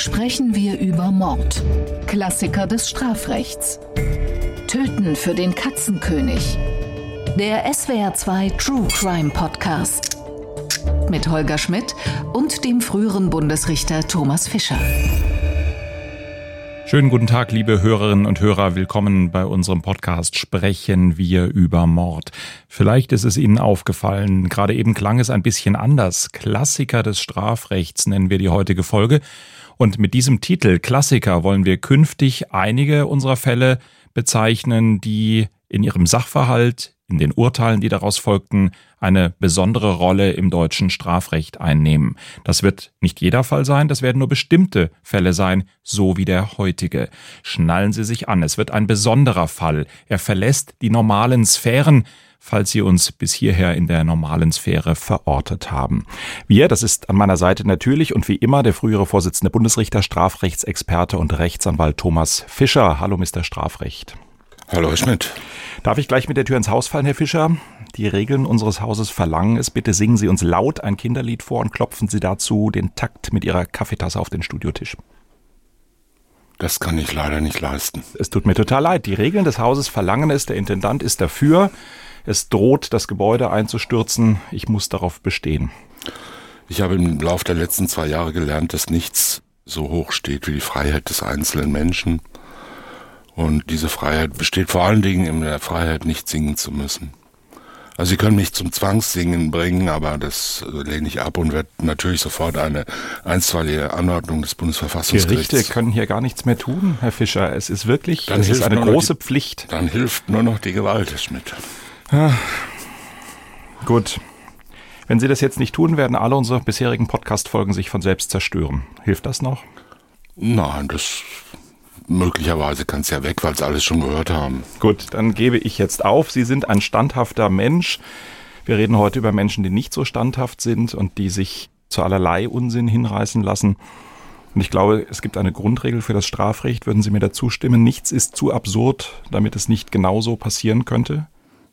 sprechen wir über Mord, Klassiker des Strafrechts. Töten für den Katzenkönig. Der SWR2 True Crime Podcast. Mit Holger Schmidt und dem früheren Bundesrichter Thomas Fischer. Schönen guten Tag, liebe Hörerinnen und Hörer. Willkommen bei unserem Podcast Sprechen wir über Mord. Vielleicht ist es Ihnen aufgefallen, gerade eben klang es ein bisschen anders. Klassiker des Strafrechts nennen wir die heutige Folge. Und mit diesem Titel Klassiker wollen wir künftig einige unserer Fälle bezeichnen, die in ihrem Sachverhalt, in den Urteilen, die daraus folgten, eine besondere Rolle im deutschen Strafrecht einnehmen. Das wird nicht jeder Fall sein, das werden nur bestimmte Fälle sein, so wie der heutige. Schnallen Sie sich an, es wird ein besonderer Fall. Er verlässt die normalen Sphären, falls Sie uns bis hierher in der normalen Sphäre verortet haben. Wir, das ist an meiner Seite natürlich und wie immer der frühere Vorsitzende Bundesrichter, Strafrechtsexperte und Rechtsanwalt Thomas Fischer. Hallo, Mr. Strafrecht. Hallo, Herr Schmidt. Darf ich gleich mit der Tür ins Haus fallen, Herr Fischer? Die Regeln unseres Hauses verlangen es. Bitte singen Sie uns laut ein Kinderlied vor und klopfen Sie dazu den Takt mit Ihrer Kaffeetasse auf den Studiotisch. Das kann ich leider nicht leisten. Es tut mir total leid. Die Regeln des Hauses verlangen es. Der Intendant ist dafür. Es droht, das Gebäude einzustürzen. Ich muss darauf bestehen. Ich habe im Laufe der letzten zwei Jahre gelernt, dass nichts so hoch steht wie die Freiheit des einzelnen Menschen und diese Freiheit besteht vor allen Dingen in der Freiheit, nicht singen zu müssen. Also Sie können mich zum Zwangssingen bringen, aber das lehne ich ab und werde natürlich sofort eine einstweilige Anordnung des Bundesverfassungsgerichts. Die Gerichte können hier gar nichts mehr tun, Herr Fischer. Es ist wirklich, dann es ist eine große die, Pflicht. Dann hilft nur noch die Gewalt, Herr Schmidt. Ah, gut. Wenn Sie das jetzt nicht tun, werden alle unsere bisherigen Podcast-Folgen sich von selbst zerstören. Hilft das noch? Nein, das möglicherweise kann es ja weg, weil sie alles schon gehört haben. Gut, dann gebe ich jetzt auf. Sie sind ein standhafter Mensch. Wir reden heute über Menschen, die nicht so standhaft sind und die sich zu allerlei Unsinn hinreißen lassen. Und ich glaube, es gibt eine Grundregel für das Strafrecht. Würden Sie mir dazu stimmen? Nichts ist zu absurd, damit es nicht genauso passieren könnte?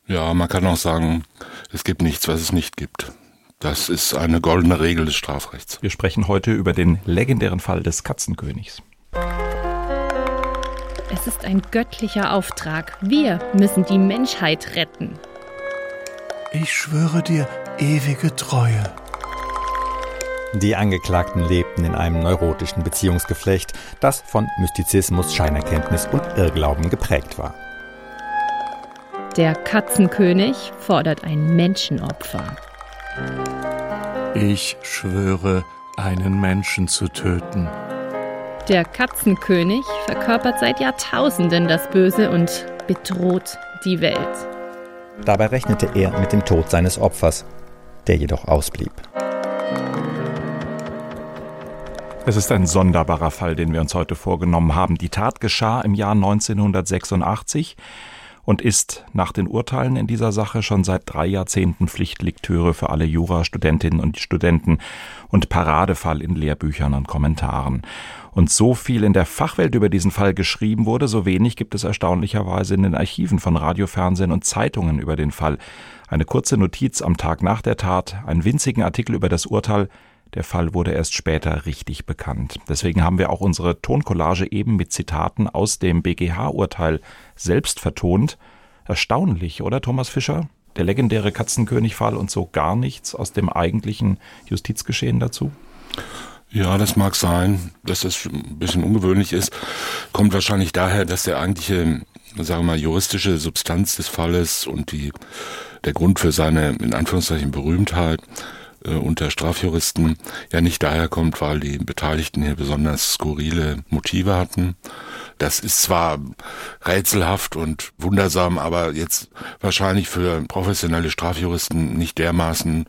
Ja, man kann auch sagen, es gibt nichts, was es nicht gibt. Das ist eine goldene Regel des Strafrechts. Wir sprechen heute über den legendären Fall des Katzenkönigs. Es ist ein göttlicher Auftrag. Wir müssen die Menschheit retten. Ich schwöre dir ewige Treue. Die Angeklagten lebten in einem neurotischen Beziehungsgeflecht, das von Mystizismus, Scheinerkenntnis und Irrglauben geprägt war. Der Katzenkönig fordert ein Menschenopfer. Ich schwöre, einen Menschen zu töten. Der Katzenkönig verkörpert seit Jahrtausenden das Böse und bedroht die Welt. Dabei rechnete er mit dem Tod seines Opfers, der jedoch ausblieb. Es ist ein sonderbarer Fall, den wir uns heute vorgenommen haben. Die Tat geschah im Jahr 1986 und ist nach den Urteilen in dieser Sache schon seit drei Jahrzehnten Pflichtlektüre für alle Jurastudentinnen und Studenten und Paradefall in Lehrbüchern und Kommentaren. Und so viel in der Fachwelt über diesen Fall geschrieben wurde, so wenig gibt es erstaunlicherweise in den Archiven von Radio, Fernsehen und Zeitungen über den Fall. Eine kurze Notiz am Tag nach der Tat, einen winzigen Artikel über das Urteil, der Fall wurde erst später richtig bekannt. Deswegen haben wir auch unsere Toncollage eben mit Zitaten aus dem BGH-Urteil selbst vertont. Erstaunlich, oder Thomas Fischer? Der legendäre Katzenkönig-Fall und so gar nichts aus dem eigentlichen Justizgeschehen dazu? Ja, das mag sein, dass das ein bisschen ungewöhnlich ist. Kommt wahrscheinlich daher, dass der eigentliche, sagen wir mal, juristische Substanz des Falles und die, der Grund für seine, in Anführungszeichen, Berühmtheit äh, unter Strafjuristen ja nicht daher kommt, weil die Beteiligten hier besonders skurrile Motive hatten. Das ist zwar rätselhaft und wundersam, aber jetzt wahrscheinlich für professionelle Strafjuristen nicht dermaßen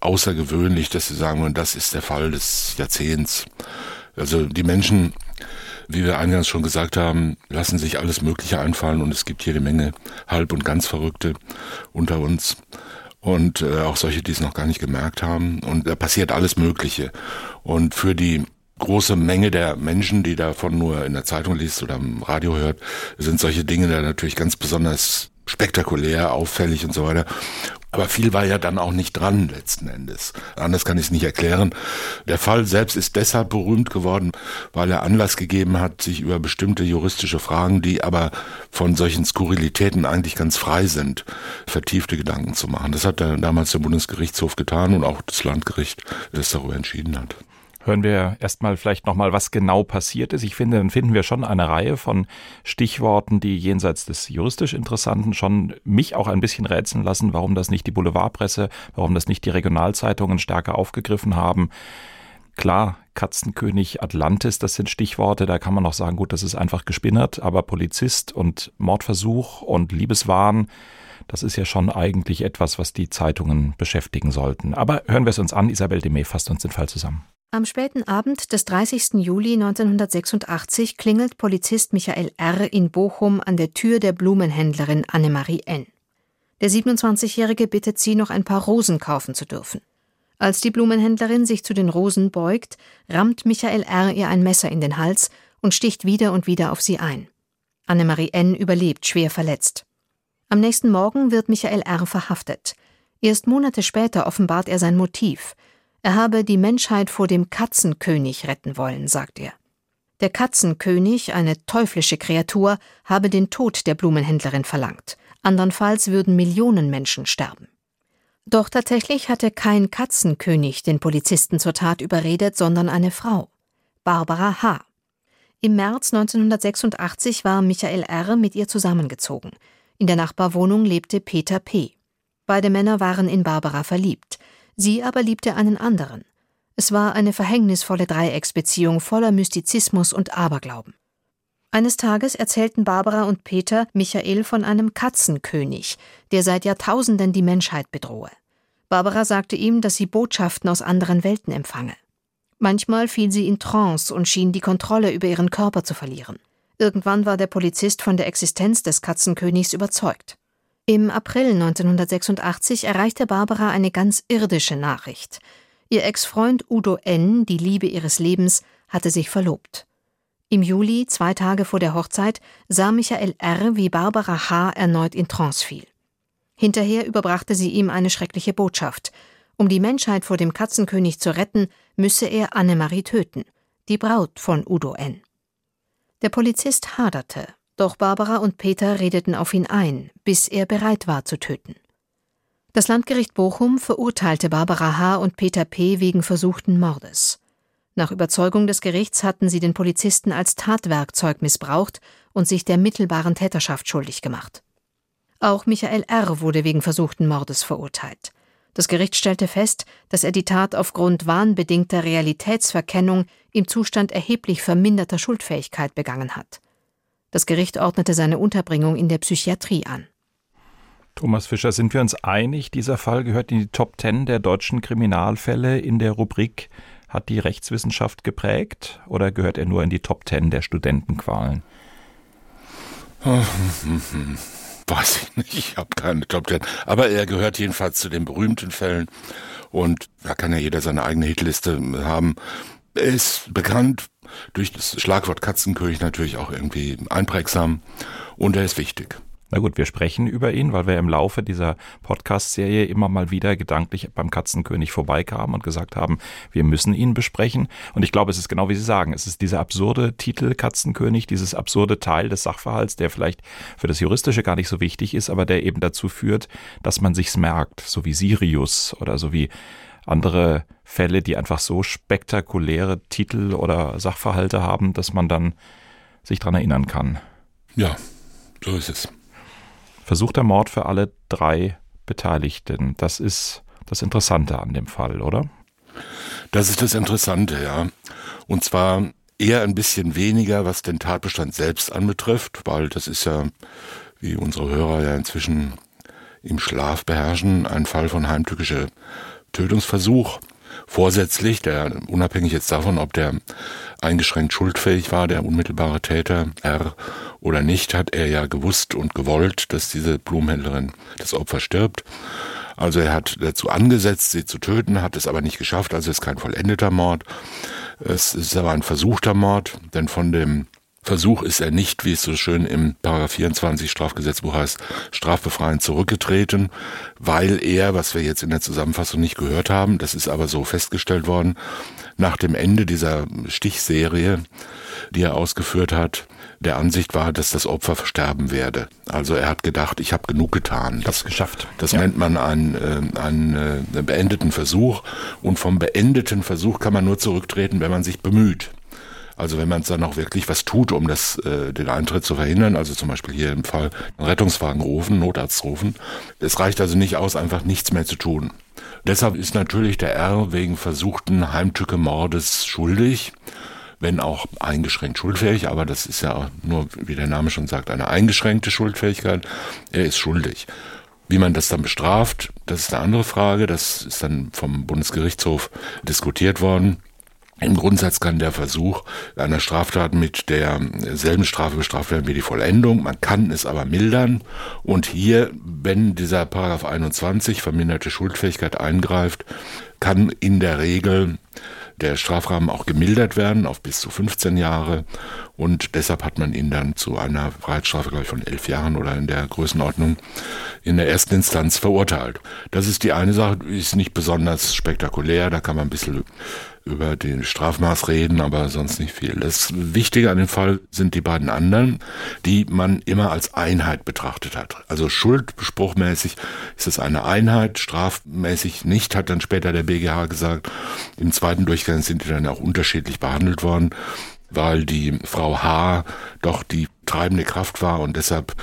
außergewöhnlich, dass sie sagen würden, das ist der Fall des Jahrzehnts. Also die Menschen, wie wir eingangs schon gesagt haben, lassen sich alles Mögliche einfallen und es gibt jede Menge halb und ganz Verrückte unter uns und äh, auch solche, die es noch gar nicht gemerkt haben. Und da passiert alles Mögliche. Und für die große Menge der Menschen, die davon nur in der Zeitung liest oder im Radio hört, sind solche Dinge da natürlich ganz besonders spektakulär, auffällig und so weiter. Aber viel war ja dann auch nicht dran letzten Endes. Anders kann ich es nicht erklären. Der Fall selbst ist deshalb berühmt geworden, weil er Anlass gegeben hat, sich über bestimmte juristische Fragen, die aber von solchen Skurrilitäten eigentlich ganz frei sind, vertiefte Gedanken zu machen. Das hat der, damals der Bundesgerichtshof getan und auch das Landgericht, das darüber entschieden hat hören wir erstmal vielleicht nochmal, was genau passiert ist. Ich finde, dann finden wir schon eine Reihe von Stichworten, die jenseits des juristisch Interessanten schon mich auch ein bisschen rätseln lassen, warum das nicht die Boulevardpresse, warum das nicht die Regionalzeitungen stärker aufgegriffen haben. Klar, Katzenkönig Atlantis, das sind Stichworte, da kann man noch sagen, gut, das ist einfach gespinnert, aber Polizist und Mordversuch und Liebeswahn, das ist ja schon eigentlich etwas, was die Zeitungen beschäftigen sollten. Aber hören wir es uns an, Isabel Demey fasst uns den Fall zusammen. Am späten Abend des 30. Juli 1986 klingelt Polizist Michael R. in Bochum an der Tür der Blumenhändlerin Annemarie N. Der 27-Jährige bittet sie, noch ein paar Rosen kaufen zu dürfen. Als die Blumenhändlerin sich zu den Rosen beugt, rammt Michael R. ihr ein Messer in den Hals und sticht wieder und wieder auf sie ein. Annemarie N. überlebt schwer verletzt. Am nächsten Morgen wird Michael R. verhaftet. Erst Monate später offenbart er sein Motiv – er habe die Menschheit vor dem Katzenkönig retten wollen, sagt er. Der Katzenkönig, eine teuflische Kreatur, habe den Tod der Blumenhändlerin verlangt. Andernfalls würden Millionen Menschen sterben. Doch tatsächlich hatte kein Katzenkönig den Polizisten zur Tat überredet, sondern eine Frau. Barbara H. Im März 1986 war Michael R. mit ihr zusammengezogen. In der Nachbarwohnung lebte Peter P. Beide Männer waren in Barbara verliebt. Sie aber liebte einen anderen. Es war eine verhängnisvolle Dreiecksbeziehung voller Mystizismus und Aberglauben. Eines Tages erzählten Barbara und Peter Michael von einem Katzenkönig, der seit Jahrtausenden die Menschheit bedrohe. Barbara sagte ihm, dass sie Botschaften aus anderen Welten empfange. Manchmal fiel sie in Trance und schien die Kontrolle über ihren Körper zu verlieren. Irgendwann war der Polizist von der Existenz des Katzenkönigs überzeugt. Im April 1986 erreichte Barbara eine ganz irdische Nachricht. Ihr Ex-Freund Udo N., die Liebe ihres Lebens, hatte sich verlobt. Im Juli, zwei Tage vor der Hochzeit, sah Michael R., wie Barbara H. erneut in Trance fiel. Hinterher überbrachte sie ihm eine schreckliche Botschaft. Um die Menschheit vor dem Katzenkönig zu retten, müsse er Annemarie töten, die Braut von Udo N. Der Polizist haderte, doch Barbara und Peter redeten auf ihn ein, bis er bereit war zu töten. Das Landgericht Bochum verurteilte Barbara H. und Peter P. wegen versuchten Mordes. Nach Überzeugung des Gerichts hatten sie den Polizisten als Tatwerkzeug missbraucht und sich der mittelbaren Täterschaft schuldig gemacht. Auch Michael R. wurde wegen versuchten Mordes verurteilt. Das Gericht stellte fest, dass er die Tat aufgrund wahnbedingter Realitätsverkennung im Zustand erheblich verminderter Schuldfähigkeit begangen hat. Das Gericht ordnete seine Unterbringung in der Psychiatrie an. Thomas Fischer, sind wir uns einig, dieser Fall gehört in die Top Ten der deutschen Kriminalfälle in der Rubrik Hat die Rechtswissenschaft geprägt oder gehört er nur in die Top Ten der Studentenqualen? Weiß ich nicht, ich habe keine Top Ten. Aber er gehört jedenfalls zu den berühmten Fällen und da kann ja jeder seine eigene Hitliste haben. Ist bekannt durch das Schlagwort Katzenkönig natürlich auch irgendwie einprägsam und er ist wichtig. Na gut, wir sprechen über ihn, weil wir im Laufe dieser Podcast-Serie immer mal wieder gedanklich beim Katzenkönig vorbeikamen und gesagt haben, wir müssen ihn besprechen. Und ich glaube, es ist genau wie Sie sagen, es ist dieser absurde Titel Katzenkönig, dieses absurde Teil des Sachverhalts, der vielleicht für das Juristische gar nicht so wichtig ist, aber der eben dazu führt, dass man sich's merkt, so wie Sirius oder so wie andere Fälle, die einfach so spektakuläre Titel oder Sachverhalte haben, dass man dann sich dran erinnern kann. Ja, so ist es. Versuchter Mord für alle drei Beteiligten. Das ist das Interessante an dem Fall, oder? Das ist das Interessante, ja. Und zwar eher ein bisschen weniger, was den Tatbestand selbst anbetrifft, weil das ist ja, wie unsere Hörer ja inzwischen im Schlaf beherrschen, ein Fall von heimtückischer Tötungsversuch vorsätzlich, der unabhängig jetzt davon, ob der eingeschränkt schuldfähig war, der unmittelbare Täter R oder nicht, hat er ja gewusst und gewollt, dass diese Blumenhändlerin das Opfer stirbt. Also er hat dazu angesetzt, sie zu töten, hat es aber nicht geschafft, also ist kein vollendeter Mord. Es ist aber ein versuchter Mord, denn von dem Versuch ist er nicht, wie es so schön im Paragraph 24 Strafgesetzbuch heißt, strafbefreiend zurückgetreten, weil er, was wir jetzt in der Zusammenfassung nicht gehört haben, das ist aber so festgestellt worden, nach dem Ende dieser Stichserie, die er ausgeführt hat, der Ansicht war, dass das Opfer versterben werde. Also er hat gedacht, ich habe genug getan. Das geschafft. Das ja. nennt man einen, äh, einen äh, beendeten Versuch. Und vom beendeten Versuch kann man nur zurücktreten, wenn man sich bemüht. Also wenn man dann auch wirklich was tut, um das, äh, den Eintritt zu verhindern, also zum Beispiel hier im Fall einen Rettungswagen rufen, Notarzt rufen. Es reicht also nicht aus, einfach nichts mehr zu tun. Deshalb ist natürlich der R wegen versuchten Heimtücke-Mordes schuldig wenn auch eingeschränkt schuldfähig, aber das ist ja nur, wie der Name schon sagt, eine eingeschränkte Schuldfähigkeit. Er ist schuldig. Wie man das dann bestraft, das ist eine andere Frage. Das ist dann vom Bundesgerichtshof diskutiert worden. Im Grundsatz kann der Versuch einer Straftat mit derselben Strafe bestraft werden wie die Vollendung. Man kann es aber mildern. Und hier, wenn dieser Paragraph 21 verminderte Schuldfähigkeit eingreift, kann in der Regel der Strafrahmen auch gemildert werden auf bis zu 15 Jahre und deshalb hat man ihn dann zu einer Freiheitsstrafe, glaube ich, von elf Jahren oder in der Größenordnung in der ersten Instanz verurteilt. Das ist die eine Sache, ist nicht besonders spektakulär, da kann man ein bisschen über den Strafmaß reden, aber sonst nicht viel. Das Wichtige an dem Fall sind die beiden anderen, die man immer als Einheit betrachtet hat. Also schuldspruchmäßig ist es eine Einheit, strafmäßig nicht, hat dann später der BGH gesagt. Im zweiten Durchgang sind die dann auch unterschiedlich behandelt worden weil die Frau H. doch die treibende Kraft war und deshalb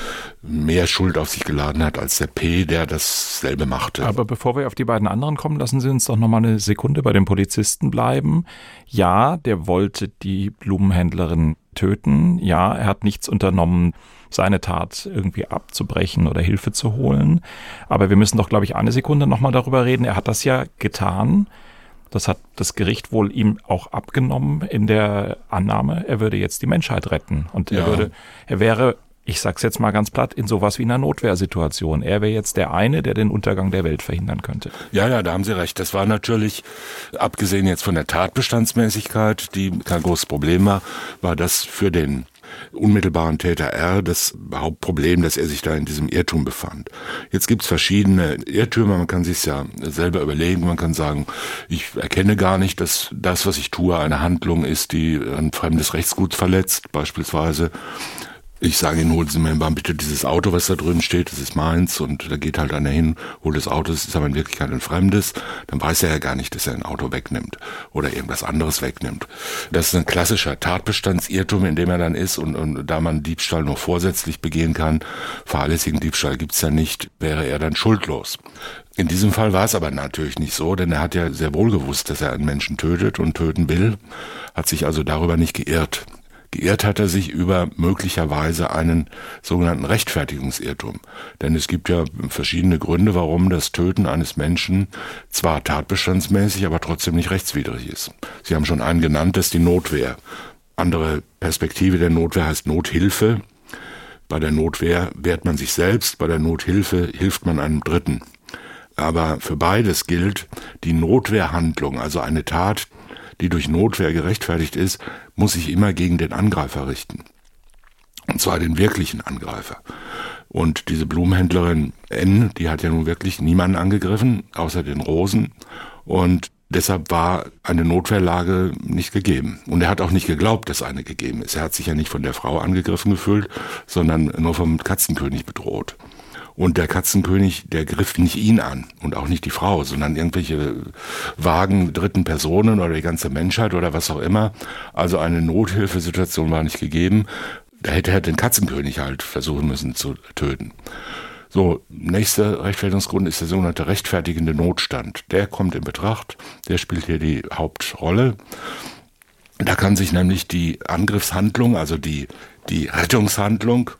mehr Schuld auf sich geladen hat als der P, der dasselbe machte. Aber bevor wir auf die beiden anderen kommen, lassen Sie uns doch noch mal eine Sekunde bei dem Polizisten bleiben. Ja, der wollte die Blumenhändlerin töten. Ja, er hat nichts unternommen, seine Tat irgendwie abzubrechen oder Hilfe zu holen. Aber wir müssen doch, glaube ich, eine Sekunde noch mal darüber reden. Er hat das ja getan das hat das Gericht wohl ihm auch abgenommen in der Annahme, er würde jetzt die Menschheit retten. Und er ja. würde, er wäre, ich sag's jetzt mal ganz platt, in sowas wie einer Notwehrsituation. Er wäre jetzt der eine, der den Untergang der Welt verhindern könnte. Ja, ja, da haben Sie recht. Das war natürlich, abgesehen jetzt von der Tatbestandsmäßigkeit, die kein großes Problem war, war das für den unmittelbaren Täter R das Hauptproblem, dass er sich da in diesem Irrtum befand. Jetzt gibt's verschiedene Irrtümer, man kann sich ja selber überlegen, man kann sagen, ich erkenne gar nicht, dass das, was ich tue, eine Handlung ist, die ein fremdes Rechtsgut verletzt, beispielsweise ich sage Ihnen, holen Sie mir mal bitte dieses Auto, was da drüben steht, das ist meins. Und da geht halt einer hin, holt das Auto, das ist aber in Wirklichkeit ein fremdes. Dann weiß er ja gar nicht, dass er ein Auto wegnimmt oder irgendwas anderes wegnimmt. Das ist ein klassischer Tatbestandsirrtum, in dem er dann ist. Und, und da man Diebstahl nur vorsätzlich begehen kann, fahrlässigen Diebstahl gibt's ja nicht, wäre er dann schuldlos. In diesem Fall war es aber natürlich nicht so, denn er hat ja sehr wohl gewusst, dass er einen Menschen tötet und töten will, hat sich also darüber nicht geirrt. Geirrt hat er sich über möglicherweise einen sogenannten Rechtfertigungsirrtum. Denn es gibt ja verschiedene Gründe, warum das Töten eines Menschen zwar tatbestandsmäßig, aber trotzdem nicht rechtswidrig ist. Sie haben schon einen genannt, das ist die Notwehr. Andere Perspektive der Notwehr heißt Nothilfe. Bei der Notwehr wehrt man sich selbst, bei der Nothilfe hilft man einem Dritten. Aber für beides gilt, die Notwehrhandlung, also eine Tat, die durch Notwehr gerechtfertigt ist, muss sich immer gegen den Angreifer richten. Und zwar den wirklichen Angreifer. Und diese Blumenhändlerin N, die hat ja nun wirklich niemanden angegriffen, außer den Rosen. Und deshalb war eine Notwehrlage nicht gegeben. Und er hat auch nicht geglaubt, dass eine gegeben ist. Er hat sich ja nicht von der Frau angegriffen gefühlt, sondern nur vom Katzenkönig bedroht. Und der Katzenkönig, der griff nicht ihn an und auch nicht die Frau, sondern irgendwelche Wagen dritten Personen oder die ganze Menschheit oder was auch immer. Also eine Nothilfesituation war nicht gegeben. Da hätte er den Katzenkönig halt versuchen müssen zu töten. So, nächster Rechtfertigungsgrund ist der sogenannte rechtfertigende Notstand. Der kommt in Betracht, der spielt hier die Hauptrolle. Da kann sich nämlich die Angriffshandlung, also die, die Rettungshandlung,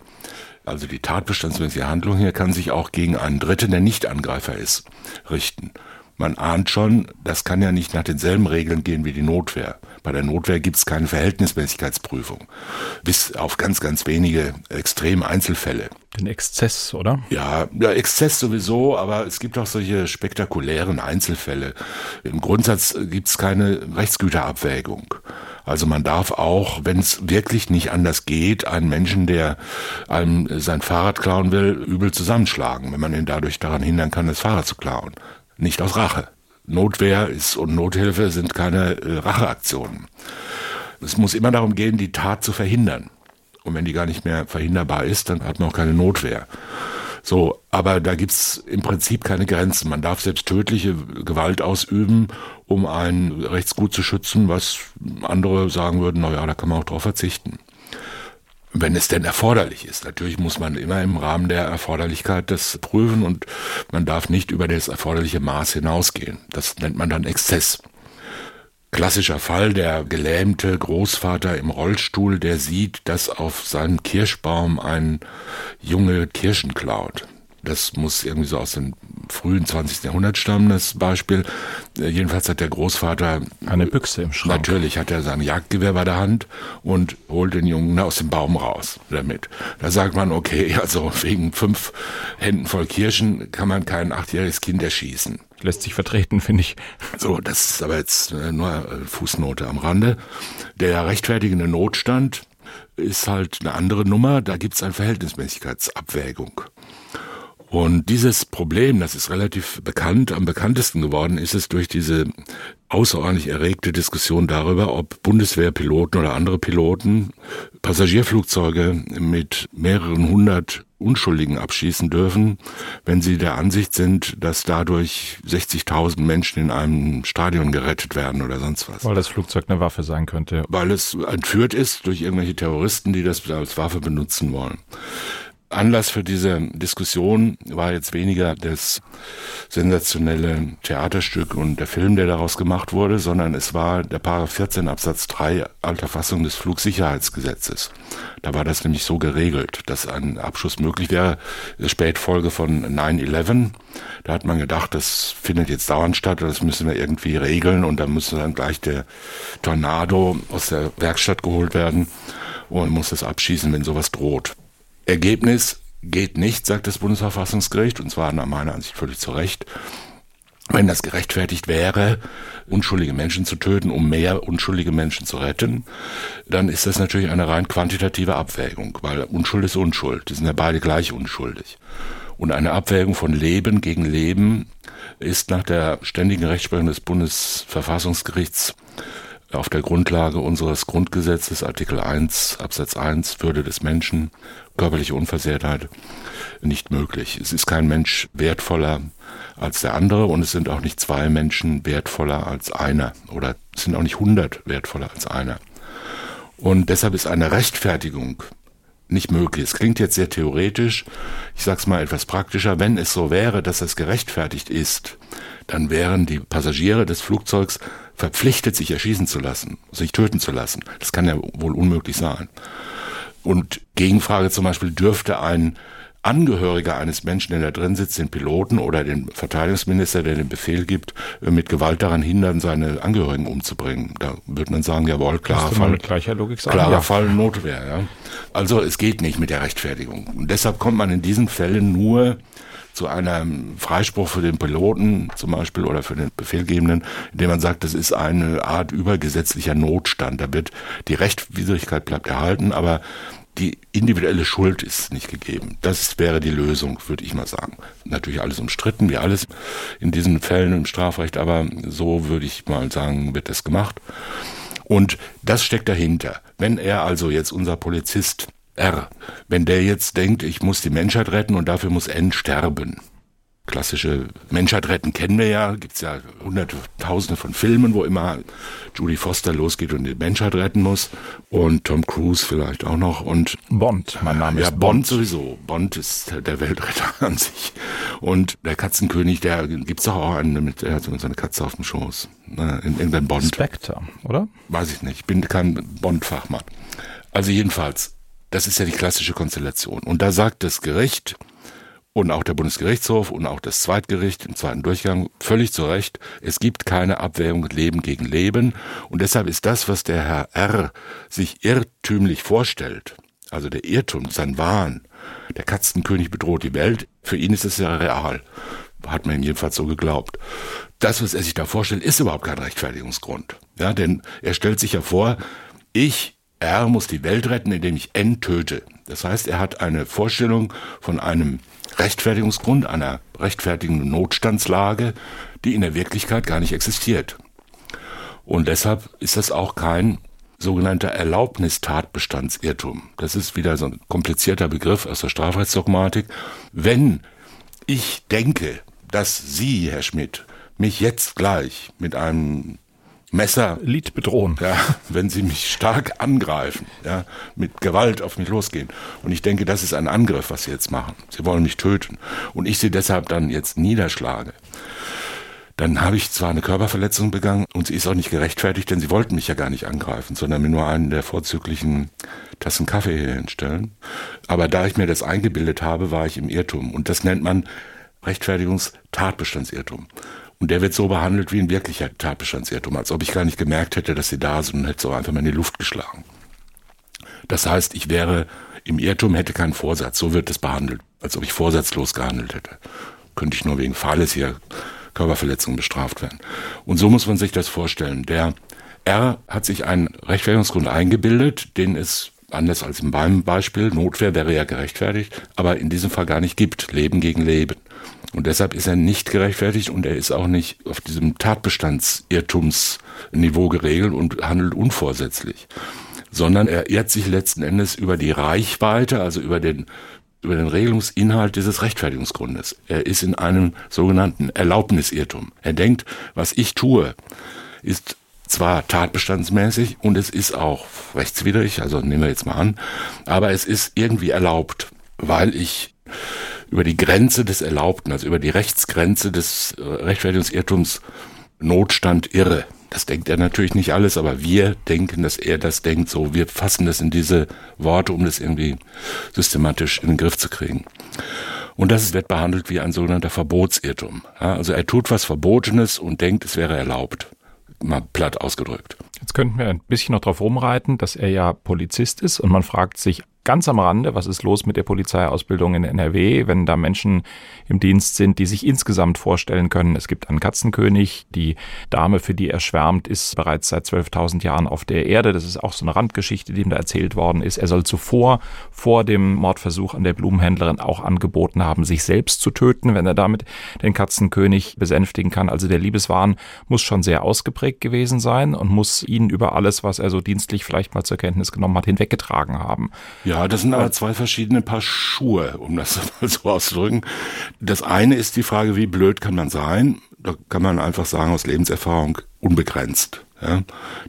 also die tatbestandsmäßige Handlung hier kann sich auch gegen einen Dritten, der nicht Angreifer ist, richten. Man ahnt schon, das kann ja nicht nach denselben Regeln gehen wie die Notwehr. Bei der Notwehr gibt es keine Verhältnismäßigkeitsprüfung. Bis auf ganz, ganz wenige extreme Einzelfälle. Den Exzess, oder? Ja, ja, Exzess sowieso, aber es gibt auch solche spektakulären Einzelfälle. Im Grundsatz gibt es keine Rechtsgüterabwägung. Also man darf auch, wenn es wirklich nicht anders geht, einen Menschen, der einem sein Fahrrad klauen will, übel zusammenschlagen, wenn man ihn dadurch daran hindern kann, das Fahrrad zu klauen. Nicht aus Rache. Notwehr ist und Nothilfe sind keine äh, Racheaktionen. Es muss immer darum gehen, die Tat zu verhindern. Und wenn die gar nicht mehr verhinderbar ist, dann hat man auch keine Notwehr. So, aber da gibt's im Prinzip keine Grenzen. Man darf selbst tödliche Gewalt ausüben, um ein Rechtsgut zu schützen, was andere sagen würden, na ja, da kann man auch drauf verzichten. Wenn es denn erforderlich ist. Natürlich muss man immer im Rahmen der Erforderlichkeit das prüfen und man darf nicht über das erforderliche Maß hinausgehen. Das nennt man dann Exzess. Klassischer Fall, der gelähmte Großvater im Rollstuhl, der sieht, dass auf seinem Kirschbaum ein Junge Kirschen klaut. Das muss irgendwie so aus dem frühen 20. Jahrhundert stammen, das Beispiel. Äh, jedenfalls hat der Großvater eine Büchse im Schrank. Natürlich hat er sein Jagdgewehr bei der Hand und holt den Jungen aus dem Baum raus damit. Da sagt man, okay, also wegen fünf Händen voll Kirschen kann man kein achtjähriges Kind erschießen. Lässt sich vertreten, finde ich. So, das ist aber jetzt äh, nur äh, Fußnote am Rande. Der rechtfertigende Notstand ist halt eine andere Nummer. Da gibt es eine Verhältnismäßigkeitsabwägung. Und dieses Problem, das ist relativ bekannt, am bekanntesten geworden ist es durch diese außerordentlich erregte Diskussion darüber, ob Bundeswehrpiloten oder andere Piloten Passagierflugzeuge mit mehreren hundert Unschuldigen abschießen dürfen, wenn sie der Ansicht sind, dass dadurch 60.000 Menschen in einem Stadion gerettet werden oder sonst was. Weil das Flugzeug eine Waffe sein könnte. Weil es entführt ist durch irgendwelche Terroristen, die das als Waffe benutzen wollen. Anlass für diese Diskussion war jetzt weniger das sensationelle Theaterstück und der Film, der daraus gemacht wurde, sondern es war der Paragraph 14 Absatz 3 alter Fassung des Flugsicherheitsgesetzes. Da war das nämlich so geregelt, dass ein Abschuss möglich wäre. Spätfolge von 9-11. Da hat man gedacht, das findet jetzt dauernd statt, das müssen wir irgendwie regeln und dann müsste dann gleich der Tornado aus der Werkstatt geholt werden und muss das abschießen, wenn sowas droht. Ergebnis geht nicht, sagt das Bundesverfassungsgericht, und zwar nach meiner Ansicht völlig zu Recht. Wenn das gerechtfertigt wäre, unschuldige Menschen zu töten, um mehr unschuldige Menschen zu retten, dann ist das natürlich eine rein quantitative Abwägung, weil Unschuld ist Unschuld. Die sind ja beide gleich unschuldig. Und eine Abwägung von Leben gegen Leben ist nach der ständigen Rechtsprechung des Bundesverfassungsgerichts auf der Grundlage unseres Grundgesetzes, Artikel 1, Absatz 1, Würde des Menschen, körperliche Unversehrtheit, nicht möglich. Es ist kein Mensch wertvoller als der andere und es sind auch nicht zwei Menschen wertvoller als einer oder es sind auch nicht hundert wertvoller als einer. Und deshalb ist eine Rechtfertigung nicht möglich. Es klingt jetzt sehr theoretisch, ich sage es mal etwas praktischer. Wenn es so wäre, dass es gerechtfertigt ist, dann wären die Passagiere des Flugzeugs verpflichtet, sich erschießen zu lassen, sich töten zu lassen. Das kann ja wohl unmöglich sein. Und Gegenfrage zum Beispiel, dürfte ein Angehöriger eines Menschen, der da drin sitzt, den Piloten oder den Verteidigungsminister, der den Befehl gibt, mit Gewalt daran hindern, seine Angehörigen umzubringen. Da würde man sagen, jawohl, klarer Fall. Gleicher Logik sagen, klarer ja. Fall Notwehr, ja. Also es geht nicht mit der Rechtfertigung. Und deshalb kommt man in diesen Fällen nur zu einem Freispruch für den Piloten zum Beispiel oder für den Befehlgebenden, indem man sagt, das ist eine Art übergesetzlicher Notstand. Da wird die Rechtwidrigkeit bleibt erhalten, aber die individuelle Schuld ist nicht gegeben. Das wäre die Lösung, würde ich mal sagen. Natürlich alles umstritten, wie alles in diesen Fällen im Strafrecht, aber so würde ich mal sagen, wird das gemacht. Und das steckt dahinter. Wenn er also jetzt unser Polizist R. Wenn der jetzt denkt, ich muss die Menschheit retten und dafür muss N sterben. Klassische Menschheit retten kennen wir ja, gibt's ja hunderte, tausende von Filmen, wo immer Judy Foster losgeht und die Menschheit retten muss und Tom Cruise vielleicht auch noch und Bond, mein Name ja, ist Bond. Bond sowieso. Bond ist der Weltretter an sich und der Katzenkönig, der gibt's doch auch einen mit, der hat so eine Katze auf dem Schoß, ne, in irgendein Bond. Spectre, oder? Weiß ich nicht, ich bin kein Bond-Fachmann. Also jedenfalls, das ist ja die klassische Konstellation. Und da sagt das Gericht und auch der Bundesgerichtshof und auch das Zweitgericht im zweiten Durchgang völlig zu Recht, es gibt keine Abwägung Leben gegen Leben. Und deshalb ist das, was der Herr R. sich irrtümlich vorstellt, also der Irrtum, sein Wahn, der Katzenkönig bedroht die Welt, für ihn ist es ja real hat man ihm jedenfalls so geglaubt. Das, was er sich da vorstellt, ist überhaupt kein Rechtfertigungsgrund. Ja, denn er stellt sich ja vor, ich, R, muss die Welt retten, indem ich N töte. Das heißt, er hat eine Vorstellung von einem Rechtfertigungsgrund, einer rechtfertigenden Notstandslage, die in der Wirklichkeit gar nicht existiert. Und deshalb ist das auch kein sogenannter Erlaubnistatbestandsirrtum. Das ist wieder so ein komplizierter Begriff aus der Strafrechtsdogmatik. Wenn ich denke, dass Sie, Herr Schmidt, mich jetzt gleich mit einem Messer Lied bedrohen. Ja, wenn sie mich stark angreifen, ja, mit Gewalt auf mich losgehen. Und ich denke, das ist ein Angriff, was sie jetzt machen. Sie wollen mich töten. Und ich sie deshalb dann jetzt niederschlage. Dann habe ich zwar eine Körperverletzung begangen und sie ist auch nicht gerechtfertigt, denn sie wollten mich ja gar nicht angreifen, sondern mir nur einen der vorzüglichen Tassen Kaffee hier hinstellen. Aber da ich mir das eingebildet habe, war ich im Irrtum. Und das nennt man Rechtfertigungstatbestandsirrtum. Und der wird so behandelt wie ein wirklicher Tatbestandsirrtum, als ob ich gar nicht gemerkt hätte, dass sie da sind und hätte so einfach mal in die Luft geschlagen. Das heißt, ich wäre im Irrtum, hätte keinen Vorsatz. So wird es behandelt, als ob ich vorsatzlos gehandelt hätte. Könnte ich nur wegen fahrlässiger Körperverletzung bestraft werden. Und so muss man sich das vorstellen. Der R hat sich einen Rechtfertigungsgrund eingebildet, den es anders als in meinem Beispiel, Notwehr wäre ja gerechtfertigt, aber in diesem Fall gar nicht gibt. Leben gegen Leben. Und deshalb ist er nicht gerechtfertigt und er ist auch nicht auf diesem Tatbestandsirrtumsniveau geregelt und handelt unvorsätzlich, sondern er irrt sich letzten Endes über die Reichweite, also über den über den Regelungsinhalt dieses Rechtfertigungsgrundes. Er ist in einem sogenannten Erlaubnisirrtum. Er denkt, was ich tue, ist zwar tatbestandsmäßig und es ist auch rechtswidrig, also nehmen wir jetzt mal an, aber es ist irgendwie erlaubt, weil ich über die Grenze des Erlaubten, also über die Rechtsgrenze des äh, Rechtfertigungsirrtums Notstand irre. Das denkt er natürlich nicht alles, aber wir denken, dass er das denkt. So, wir fassen das in diese Worte, um das irgendwie systematisch in den Griff zu kriegen. Und das wird behandelt wie ein sogenannter Verbotsirrtum. Also er tut was Verbotenes und denkt, es wäre erlaubt. Mal platt ausgedrückt. Jetzt könnten wir ein bisschen noch drauf rumreiten, dass er ja Polizist ist und man fragt sich, ganz am Rande, was ist los mit der Polizeiausbildung in NRW, wenn da Menschen im Dienst sind, die sich insgesamt vorstellen können, es gibt einen Katzenkönig, die Dame, für die er schwärmt, ist bereits seit 12.000 Jahren auf der Erde. Das ist auch so eine Randgeschichte, die ihm da erzählt worden ist. Er soll zuvor, vor dem Mordversuch an der Blumenhändlerin, auch angeboten haben, sich selbst zu töten, wenn er damit den Katzenkönig besänftigen kann. Also der Liebeswahn muss schon sehr ausgeprägt gewesen sein und muss ihn über alles, was er so dienstlich vielleicht mal zur Kenntnis genommen hat, hinweggetragen haben. Ja. Ja, das sind aber zwei verschiedene Paar Schuhe, um das mal so auszudrücken. Das eine ist die Frage, wie blöd kann man sein? Da kann man einfach sagen, aus Lebenserfahrung unbegrenzt. Ja,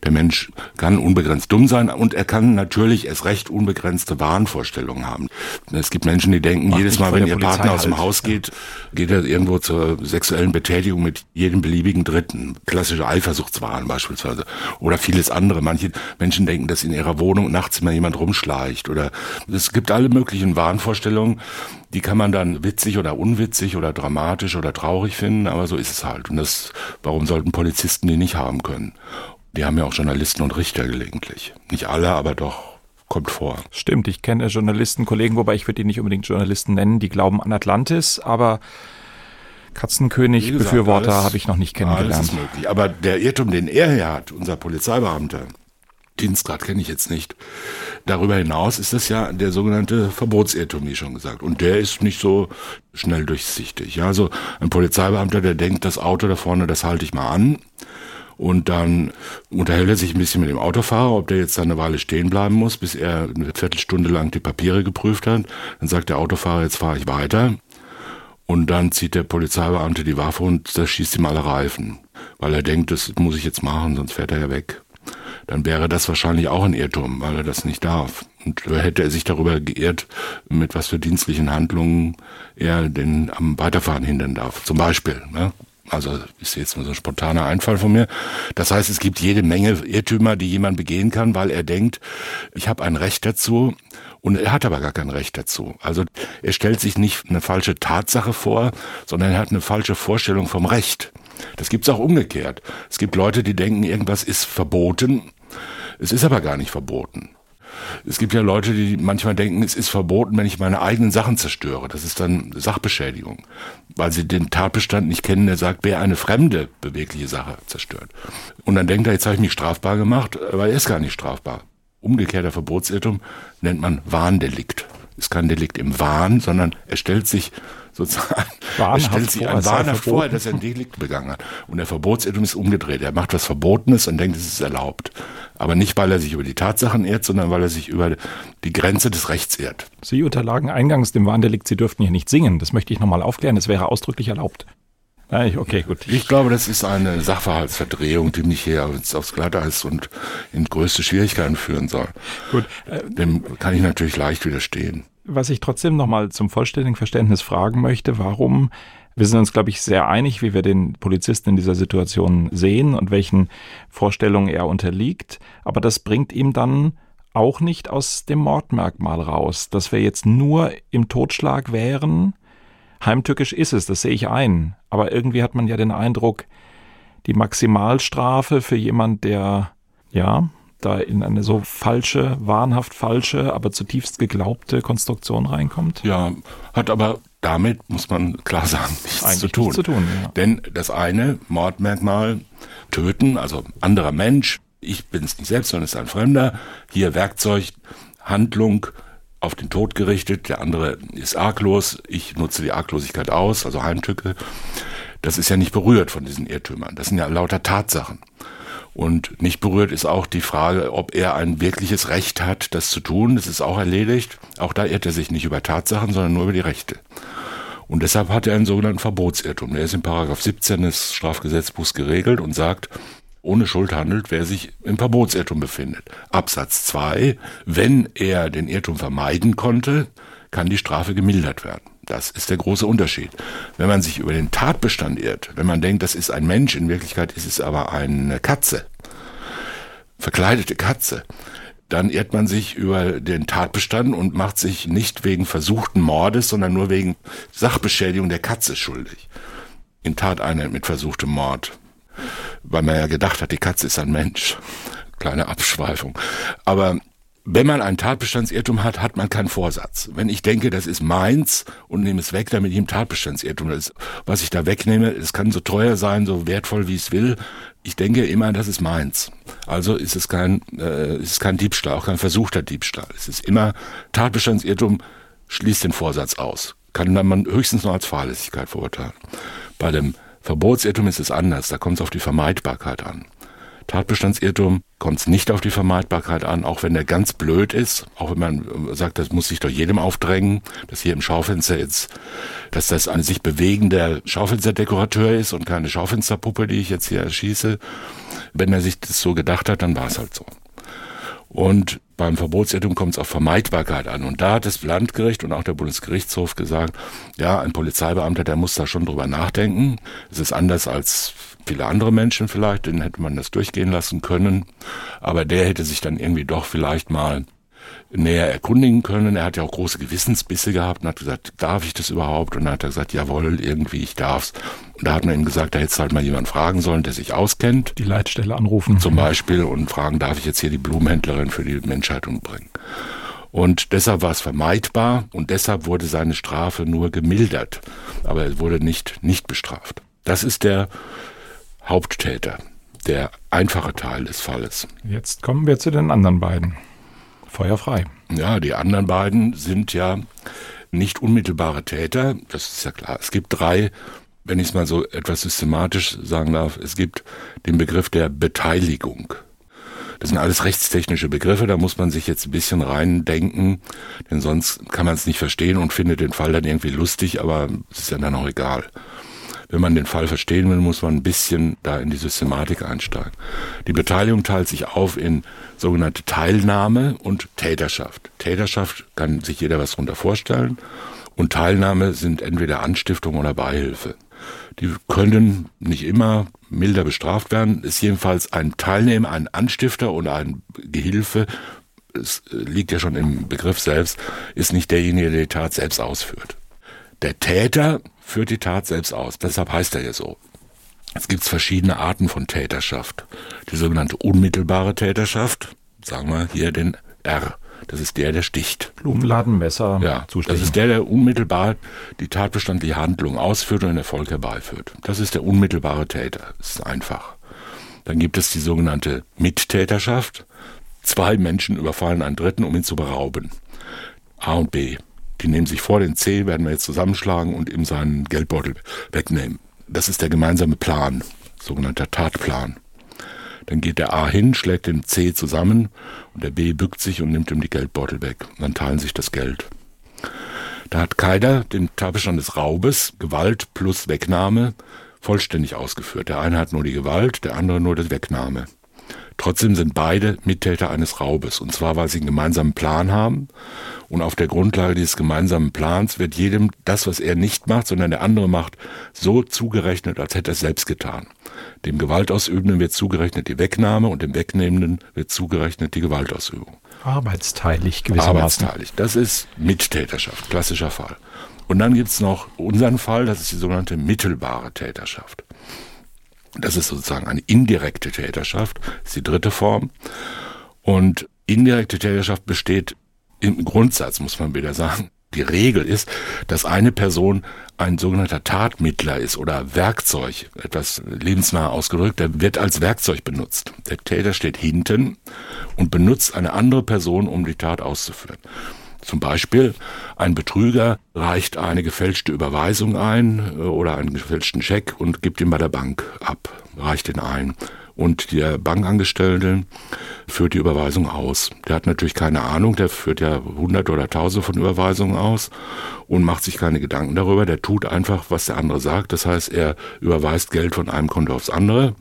der Mensch kann unbegrenzt dumm sein und er kann natürlich erst recht unbegrenzte Wahnvorstellungen haben. Es gibt Menschen, die denken, Macht jedes Mal, wenn ihr Polizei Partner aus dem halt. Haus geht, geht er irgendwo zur sexuellen Betätigung mit jedem beliebigen Dritten. Klassische Eifersuchtswahn beispielsweise. Oder vieles andere. Manche Menschen denken, dass in ihrer Wohnung nachts immer jemand rumschleicht. Oder es gibt alle möglichen Wahnvorstellungen. Die kann man dann witzig oder unwitzig oder dramatisch oder traurig finden, aber so ist es halt. Und das, warum sollten Polizisten die nicht haben können? Die haben ja auch Journalisten und Richter gelegentlich. Nicht alle, aber doch kommt vor. Stimmt, ich kenne Journalisten, Kollegen, wobei ich würde die nicht unbedingt Journalisten nennen, die glauben an Atlantis, aber Katzenkönig-Befürworter habe ich noch nicht kennengelernt. Alles ist möglich. Aber der Irrtum, den er hier hat, unser Polizeibeamter, Dienstgrad kenne ich jetzt nicht. Darüber hinaus ist das ja der sogenannte Verbotsirrtum, wie schon gesagt. Und der ist nicht so schnell durchsichtig. Ja, also ein Polizeibeamter, der denkt, das Auto da vorne, das halte ich mal an. Und dann unterhält er sich ein bisschen mit dem Autofahrer, ob der jetzt da eine Weile stehen bleiben muss, bis er eine Viertelstunde lang die Papiere geprüft hat. Dann sagt der Autofahrer, jetzt fahre ich weiter. Und dann zieht der Polizeibeamte die Waffe und da schießt ihm alle Reifen. Weil er denkt, das muss ich jetzt machen, sonst fährt er ja weg dann wäre das wahrscheinlich auch ein Irrtum, weil er das nicht darf. Und hätte er sich darüber geirrt, mit was für dienstlichen Handlungen er den am Weiterfahren hindern darf. Zum Beispiel. Ne? Also ist jetzt nur so ein spontaner Einfall von mir. Das heißt, es gibt jede Menge Irrtümer, die jemand begehen kann, weil er denkt, ich habe ein Recht dazu und er hat aber gar kein Recht dazu. Also er stellt sich nicht eine falsche Tatsache vor, sondern er hat eine falsche Vorstellung vom Recht. Das gibt's auch umgekehrt. Es gibt Leute, die denken, irgendwas ist verboten es ist aber gar nicht verboten. Es gibt ja Leute, die manchmal denken, es ist verboten, wenn ich meine eigenen Sachen zerstöre. Das ist dann Sachbeschädigung, weil sie den Tatbestand nicht kennen, der sagt, wer eine fremde bewegliche Sache zerstört. Und dann denkt er, jetzt habe ich mich strafbar gemacht, aber er ist gar nicht strafbar. Umgekehrter Verbotsirrtum nennt man Warndelikt. Ist kein Delikt im Wahn, sondern er stellt sich sozusagen, er stellt sich ein Wahner vor, dass er ein Delikt begangen hat. Und der Verbotsirrtum ist umgedreht. Er macht was Verbotenes und denkt, es ist erlaubt. Aber nicht, weil er sich über die Tatsachen ehrt, sondern weil er sich über die Grenze des Rechts ehrt. Sie unterlagen eingangs dem Warndelikt, Sie dürften hier nicht singen. Das möchte ich nochmal aufklären. Es wäre ausdrücklich erlaubt. Okay, gut. Ich glaube, das ist eine Sachverhaltsverdrehung, die mich hier aufs Glatteis und in größte Schwierigkeiten führen soll. Gut. Dem kann ich natürlich leicht widerstehen. Was ich trotzdem nochmal zum vollständigen Verständnis fragen möchte, warum wir sind uns, glaube ich, sehr einig, wie wir den Polizisten in dieser Situation sehen und welchen Vorstellungen er unterliegt. Aber das bringt ihm dann auch nicht aus dem Mordmerkmal raus, dass wir jetzt nur im Totschlag wären, Heimtückisch ist es, das sehe ich ein. Aber irgendwie hat man ja den Eindruck, die Maximalstrafe für jemand, der, ja, da in eine so falsche, wahnhaft falsche, aber zutiefst geglaubte Konstruktion reinkommt? Ja, hat aber damit, muss man klar sagen, nichts Eigentlich zu tun. Nichts zu tun ja. Denn das eine Mordmerkmal, töten, also anderer Mensch, ich bin es nicht selbst, sondern es ist ein Fremder, hier Werkzeug, Handlung, auf den Tod gerichtet, der andere ist arglos, ich nutze die Arglosigkeit aus, also Heimtücke. Das ist ja nicht berührt von diesen Irrtümern. Das sind ja lauter Tatsachen. Und nicht berührt ist auch die Frage, ob er ein wirkliches Recht hat, das zu tun. Das ist auch erledigt. Auch da irrt er sich nicht über Tatsachen, sondern nur über die Rechte. Und deshalb hat er einen sogenannten Verbotsirrtum. Der ist in Paragraph 17 des Strafgesetzbuchs geregelt und sagt, ohne Schuld handelt, wer sich im Verbotsirrtum befindet. Absatz 2, wenn er den Irrtum vermeiden konnte, kann die Strafe gemildert werden. Das ist der große Unterschied. Wenn man sich über den Tatbestand irrt, wenn man denkt, das ist ein Mensch, in Wirklichkeit ist es aber eine Katze, verkleidete Katze, dann irrt man sich über den Tatbestand und macht sich nicht wegen versuchten Mordes, sondern nur wegen Sachbeschädigung der Katze schuldig. In Tateinheit mit versuchtem Mord weil man ja gedacht hat, die Katze ist ein Mensch. Kleine Abschweifung. Aber wenn man einen Tatbestandsirrtum hat, hat man keinen Vorsatz. Wenn ich denke, das ist meins und nehme es weg, damit ich im Tatbestandsirrtum ist, was ich da wegnehme, es kann so teuer sein, so wertvoll wie es will. Ich denke immer, das ist meins. Also ist es kein, äh, ist es kein Diebstahl, auch kein versuchter Diebstahl. Es ist immer Tatbestandsirrtum schließt den Vorsatz aus. Kann man höchstens noch als Fahrlässigkeit verurteilen. Bei dem Verbotsirrtum ist es anders, da kommt es auf die Vermeidbarkeit an. Tatbestandsirrtum kommt es nicht auf die Vermeidbarkeit an, auch wenn der ganz blöd ist, auch wenn man sagt, das muss sich doch jedem aufdrängen, dass hier im Schaufenster jetzt, dass das ein sich bewegender Schaufensterdekorateur ist und keine Schaufensterpuppe, die ich jetzt hier erschieße. Wenn er sich das so gedacht hat, dann war es halt so. Und beim Verbotsirrtum kommt es auf Vermeidbarkeit an. Und da hat das Landgericht und auch der Bundesgerichtshof gesagt, ja, ein Polizeibeamter, der muss da schon drüber nachdenken. Es ist anders als viele andere Menschen vielleicht, denen hätte man das durchgehen lassen können. Aber der hätte sich dann irgendwie doch vielleicht mal näher erkundigen können. Er hat ja auch große Gewissensbisse gehabt und hat gesagt, darf ich das überhaupt? Und dann hat er gesagt, jawohl, irgendwie, ich darf's. Und da hat man ihm gesagt, da hätte halt mal jemand fragen sollen, der sich auskennt. Die Leitstelle anrufen. Zum Beispiel und fragen, darf ich jetzt hier die Blumenhändlerin für die Menschheit umbringen? Und deshalb war es vermeidbar und deshalb wurde seine Strafe nur gemildert. Aber er wurde nicht, nicht bestraft. Das ist der Haupttäter, der einfache Teil des Falles. Jetzt kommen wir zu den anderen beiden. Feuer frei. Ja, die anderen beiden sind ja nicht unmittelbare Täter, das ist ja klar. Es gibt drei, wenn ich es mal so etwas systematisch sagen darf, es gibt den Begriff der Beteiligung. Das sind alles rechtstechnische Begriffe, da muss man sich jetzt ein bisschen reindenken, denn sonst kann man es nicht verstehen und findet den Fall dann irgendwie lustig, aber es ist ja dann auch egal wenn man den Fall verstehen will, muss man ein bisschen da in die Systematik einsteigen. Die Beteiligung teilt sich auf in sogenannte Teilnahme und Täterschaft. Täterschaft kann sich jeder was darunter vorstellen und Teilnahme sind entweder Anstiftung oder Beihilfe. Die können nicht immer milder bestraft werden, ist jedenfalls ein Teilnehmer, ein Anstifter oder ein Gehilfe, es liegt ja schon im Begriff selbst, ist nicht derjenige, der die Tat selbst ausführt. Der Täter führt die Tat selbst aus. Deshalb heißt er ja so. Es gibt verschiedene Arten von Täterschaft. Die sogenannte unmittelbare Täterschaft, sagen wir hier den R. Das ist der, der sticht. Blumenladenmesser. Ja, zustechen. das ist der, der unmittelbar die tatbestandliche Handlung ausführt und den Erfolg herbeiführt. Das ist der unmittelbare Täter. Das ist einfach. Dann gibt es die sogenannte Mittäterschaft. Zwei Menschen überfallen einen Dritten, um ihn zu berauben. A und B. Die nehmen sich vor, den C werden wir jetzt zusammenschlagen und ihm seinen Geldbeutel wegnehmen. Das ist der gemeinsame Plan, sogenannter Tatplan. Dann geht der A hin, schlägt den C zusammen und der B bückt sich und nimmt ihm die Geldbeutel weg. Dann teilen sich das Geld. Da hat keiner den Tatbestand des Raubes, Gewalt plus Wegnahme, vollständig ausgeführt. Der eine hat nur die Gewalt, der andere nur die Wegnahme. Trotzdem sind beide Mittäter eines Raubes, und zwar weil sie einen gemeinsamen Plan haben. Und auf der Grundlage dieses gemeinsamen Plans wird jedem das, was er nicht macht, sondern der andere macht, so zugerechnet, als hätte er es selbst getan. Dem Gewaltausübenden wird zugerechnet die Wegnahme und dem Wegnehmenden wird zugerechnet die Gewaltausübung. Arbeitsteilig gewissermaßen. Arbeitsteilig. Das ist Mittäterschaft, klassischer Fall. Und dann gibt's noch unseren Fall, das ist die sogenannte mittelbare Täterschaft. Das ist sozusagen eine indirekte Täterschaft, das ist die dritte Form. Und indirekte Täterschaft besteht im Grundsatz, muss man wieder sagen. Die Regel ist, dass eine Person ein sogenannter Tatmittler ist oder Werkzeug, etwas lebensnah ausgedrückt, der wird als Werkzeug benutzt. Der Täter steht hinten und benutzt eine andere Person, um die Tat auszuführen. Zum Beispiel ein Betrüger reicht eine gefälschte Überweisung ein oder einen gefälschten Scheck und gibt ihn bei der Bank ab, reicht ihn ein. Und der Bankangestellte führt die Überweisung aus. Der hat natürlich keine Ahnung, der führt ja hunderte oder tausende von Überweisungen aus und macht sich keine Gedanken darüber. Der tut einfach, was der andere sagt. Das heißt, er überweist Geld von einem Konto aufs andere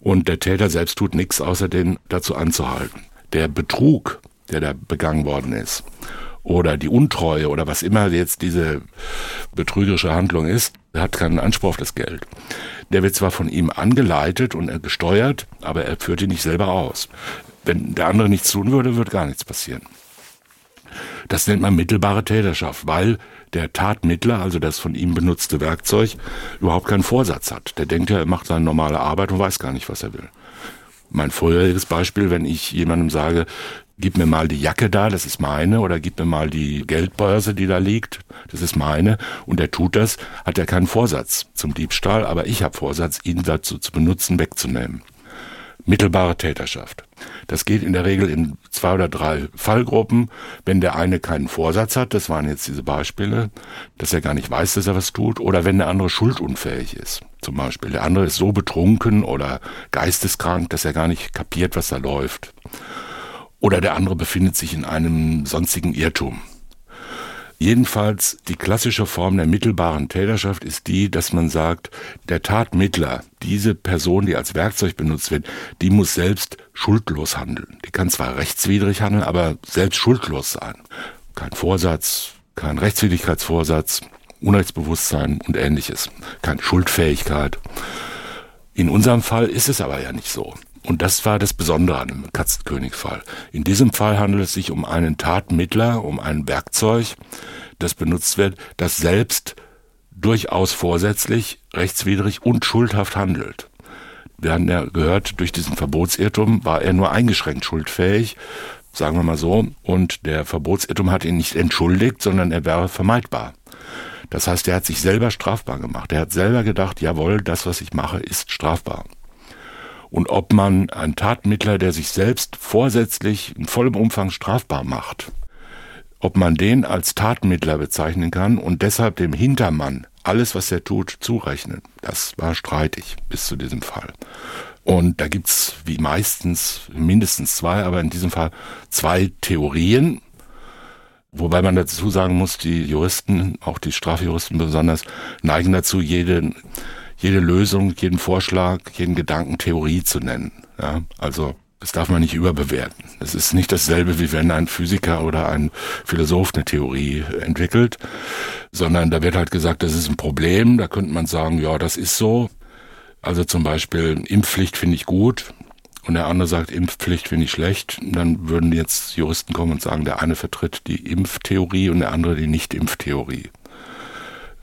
und der Täter selbst tut nichts, außer den dazu anzuhalten. Der Betrug, der da begangen worden ist, oder die Untreue oder was immer jetzt diese betrügerische Handlung ist, hat keinen Anspruch auf das Geld. Der wird zwar von ihm angeleitet und gesteuert, aber er führt ihn nicht selber aus. Wenn der andere nichts tun würde, würde gar nichts passieren. Das nennt man mittelbare Täterschaft, weil der Tatmittler, also das von ihm benutzte Werkzeug, überhaupt keinen Vorsatz hat. Der denkt ja, er macht seine normale Arbeit und weiß gar nicht, was er will. Mein vorheriges Beispiel, wenn ich jemandem sage, gib mir mal die Jacke da, das ist meine, oder gib mir mal die Geldbörse, die da liegt, das ist meine, und er tut das, hat er keinen Vorsatz zum Diebstahl, aber ich habe Vorsatz, ihn dazu zu benutzen, wegzunehmen. Mittelbare Täterschaft. Das geht in der Regel in zwei oder drei Fallgruppen. Wenn der eine keinen Vorsatz hat, das waren jetzt diese Beispiele, dass er gar nicht weiß, dass er was tut, oder wenn der andere schuldunfähig ist. Zum Beispiel, der andere ist so betrunken oder geisteskrank, dass er gar nicht kapiert, was da läuft oder der andere befindet sich in einem sonstigen Irrtum. Jedenfalls die klassische Form der mittelbaren Täterschaft ist die, dass man sagt, der Tatmittler, diese Person, die als Werkzeug benutzt wird, die muss selbst schuldlos handeln. Die kann zwar rechtswidrig handeln, aber selbst schuldlos sein. Kein Vorsatz, kein Rechtswidrigkeitsvorsatz, Unrechtsbewusstsein und ähnliches. Keine Schuldfähigkeit. In unserem Fall ist es aber ja nicht so. Und das war das Besondere an dem Katzenkönig-Fall. In diesem Fall handelt es sich um einen Tatmittler, um ein Werkzeug, das benutzt wird, das selbst durchaus vorsätzlich, rechtswidrig und schuldhaft handelt. Wir haben ja gehört, durch diesen Verbotsirrtum war er nur eingeschränkt schuldfähig, sagen wir mal so, und der Verbotsirrtum hat ihn nicht entschuldigt, sondern er wäre vermeidbar. Das heißt, er hat sich selber strafbar gemacht. Er hat selber gedacht, jawohl, das, was ich mache, ist strafbar und ob man einen Tatmittler, der sich selbst vorsätzlich in vollem Umfang strafbar macht, ob man den als Tatmittler bezeichnen kann und deshalb dem Hintermann alles, was er tut, zurechnen. Das war streitig bis zu diesem Fall. Und da gibt's wie meistens mindestens zwei, aber in diesem Fall zwei Theorien, Wobei man dazu sagen muss, die Juristen, auch die Strafjuristen besonders, neigen dazu, jeden jede Lösung, jeden Vorschlag, jeden Gedanken Theorie zu nennen. Ja, also das darf man nicht überbewerten. Es ist nicht dasselbe, wie wenn ein Physiker oder ein Philosoph eine Theorie entwickelt, sondern da wird halt gesagt, das ist ein Problem. Da könnte man sagen, ja, das ist so. Also zum Beispiel Impfpflicht finde ich gut und der andere sagt, Impfpflicht finde ich schlecht. Dann würden jetzt Juristen kommen und sagen, der eine vertritt die Impftheorie und der andere die Nicht-Impftheorie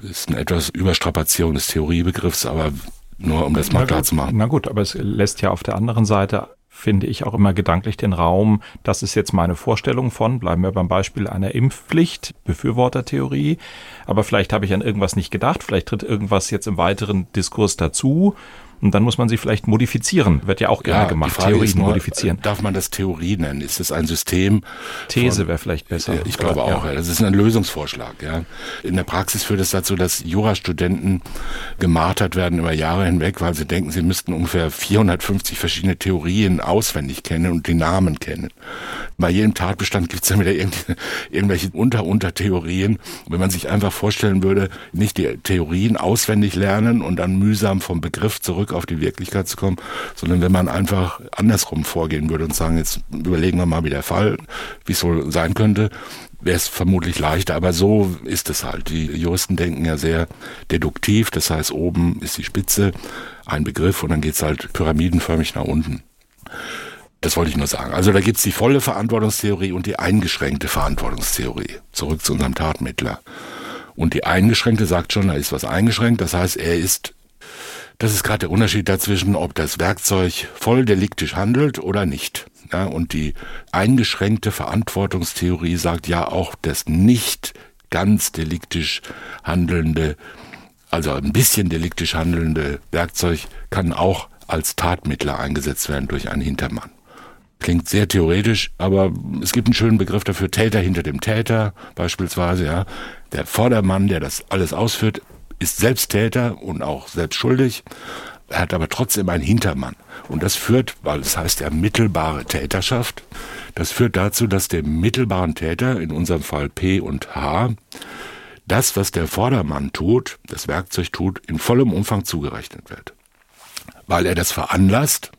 ist eine etwas Überstrapazierung des Theoriebegriffs, aber nur um das mal klar zu machen. Na gut, aber es lässt ja auf der anderen Seite finde ich auch immer gedanklich den Raum, das ist jetzt meine Vorstellung von, bleiben wir beim Beispiel einer Impfpflicht, Befürwortertheorie, aber vielleicht habe ich an irgendwas nicht gedacht, vielleicht tritt irgendwas jetzt im weiteren Diskurs dazu und dann muss man sie vielleicht modifizieren. Wird ja auch gerne ja, gemacht, Theorien nur, modifizieren. Darf man das Theorie nennen? Ist das ein System? These wäre vielleicht besser. Ich glaube Oder, auch. Ja. Das ist ein Lösungsvorschlag. Ja. In der Praxis führt es dazu, dass Jurastudenten gemartert werden über Jahre hinweg, weil sie denken, sie müssten ungefähr 450 verschiedene Theorien auswendig kennen und die Namen kennen. Bei jedem Tatbestand gibt es dann wieder irgendwelche Unter-Unter-Theorien. Wenn man sich einfach vorstellen würde, nicht die Theorien auswendig lernen und dann mühsam vom Begriff zurück auf die Wirklichkeit zu kommen, sondern wenn man einfach andersrum vorgehen würde und sagen, jetzt überlegen wir mal, wie der Fall, wie es wohl sein könnte, wäre es vermutlich leichter, aber so ist es halt. Die Juristen denken ja sehr deduktiv, das heißt, oben ist die Spitze, ein Begriff und dann geht's halt pyramidenförmig nach unten. Das wollte ich nur sagen. Also da gibt's die volle Verantwortungstheorie und die eingeschränkte Verantwortungstheorie. Zurück zu unserem Tatmittler. Und die eingeschränkte sagt schon, da ist was eingeschränkt. Das heißt, er ist das ist gerade der Unterschied dazwischen, ob das Werkzeug voll deliktisch handelt oder nicht. Ja, und die eingeschränkte Verantwortungstheorie sagt ja auch, das nicht ganz deliktisch handelnde, also ein bisschen deliktisch handelnde Werkzeug kann auch als Tatmittler eingesetzt werden durch einen Hintermann. Klingt sehr theoretisch, aber es gibt einen schönen Begriff dafür, Täter hinter dem Täter beispielsweise, ja. Der Vordermann, der das alles ausführt, ist selbst Täter und auch selbst schuldig, hat aber trotzdem einen Hintermann. Und das führt, weil es heißt ja mittelbare Täterschaft, das führt dazu, dass dem mittelbaren Täter, in unserem Fall P und H, das, was der Vordermann tut, das Werkzeug tut, in vollem Umfang zugerechnet wird. Weil er das veranlasst,